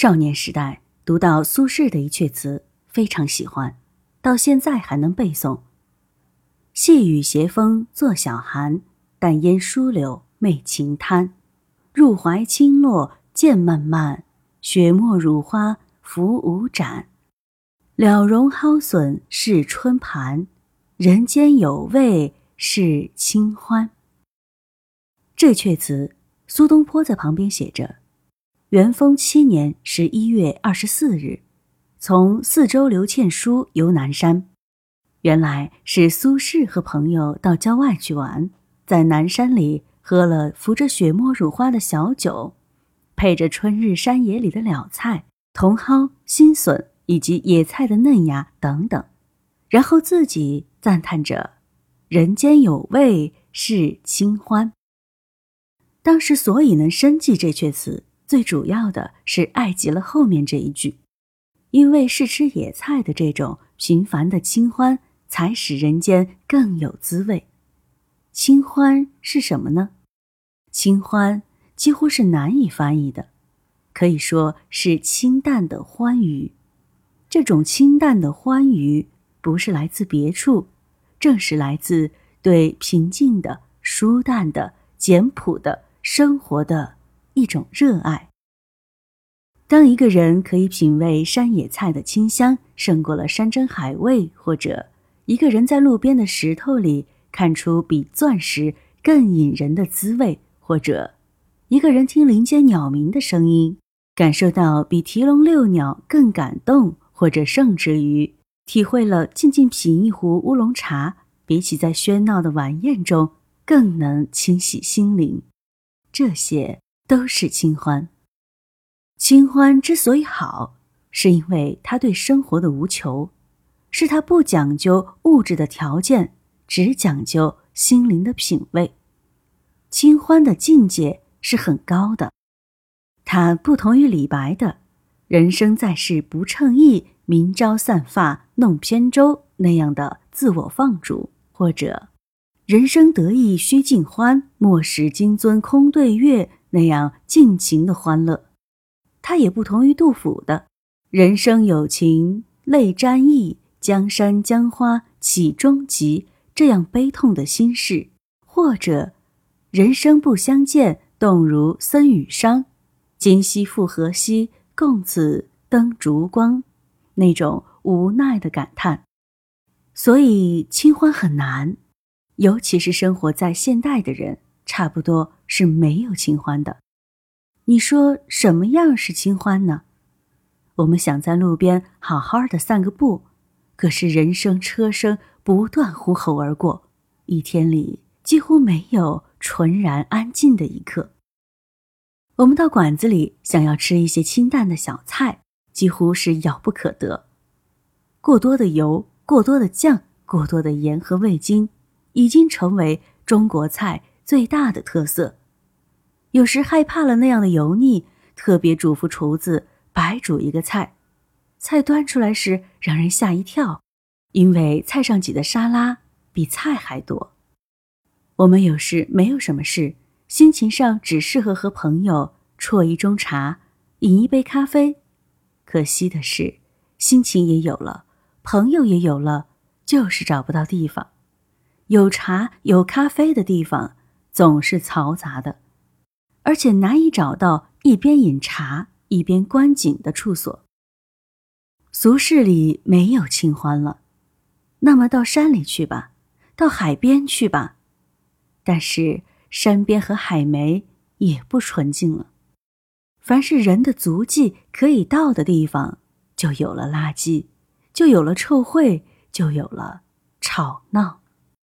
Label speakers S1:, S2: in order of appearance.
S1: 少年时代读到苏轼的一阙词，非常喜欢，到现在还能背诵。细雨斜风作晓寒，淡烟疏柳媚晴滩。入怀轻落渐漫漫，雪沫乳花浮无展。了容蒿笋是春盘，人间有味是清欢。这阙词，苏东坡在旁边写着。元丰七年十一月二十四日，从四周留欠书游南山。原来是苏轼和朋友到郊外去玩，在南山里喝了浮着雪沫乳花的小酒，配着春日山野里的了菜、茼蒿、新笋以及野菜的嫩芽等等，然后自己赞叹着：“人间有味是清欢。”当时所以能生记这阙词。最主要的是爱极了后面这一句，因为是吃野菜的这种平凡的清欢，才使人间更有滋味。清欢是什么呢？清欢几乎是难以翻译的，可以说是清淡的欢愉。这种清淡的欢愉，不是来自别处，正是来自对平静的、舒淡的、简朴的生活的。一种热爱。当一个人可以品味山野菜的清香胜过了山珍海味，或者一个人在路边的石头里看出比钻石更引人的滋味，或者一个人听林间鸟鸣的声音感受到比提笼遛鸟更感动，或者甚至于体会了静静品一壶乌龙茶比起在喧闹的晚宴中更能清洗心灵，这些。都是清欢。清欢之所以好，是因为他对生活的无求，是他不讲究物质的条件，只讲究心灵的品味。清欢的境界是很高的，它不同于李白的“人生在世不称意，明朝散发弄扁舟”那样的自我放逐，或者“人生得意须尽欢，莫使金樽空对月”。那样尽情的欢乐，它也不同于杜甫的“人生有情泪沾衣，江山江花岂终极”这样悲痛的心事，或者“人生不相见，动如参与商，今夕复何夕，共此灯烛光”那种无奈的感叹。所以，清欢很难，尤其是生活在现代的人。差不多是没有清欢的。你说什么样是清欢呢？我们想在路边好好的散个步，可是人声车声不断呼吼而过，一天里几乎没有纯然安静的一刻。我们到馆子里想要吃一些清淡的小菜，几乎是遥不可得。过多的油、过多的酱、过多的盐和味精，已经成为中国菜。最大的特色，有时害怕了那样的油腻，特别嘱咐厨子白煮一个菜。菜端出来时，让人吓一跳，因为菜上挤的沙拉比菜还多。我们有时没有什么事，心情上只适合和朋友啜一盅茶，饮一杯咖啡。可惜的是，心情也有了，朋友也有了，就是找不到地方。有茶有咖啡的地方。总是嘈杂的，而且难以找到一边饮茶一边观景的处所。俗世里没有清欢了，那么到山里去吧，到海边去吧。但是山边和海梅也不纯净了。凡是人的足迹可以到的地方，就有了垃圾，就有了臭秽，就有了吵闹。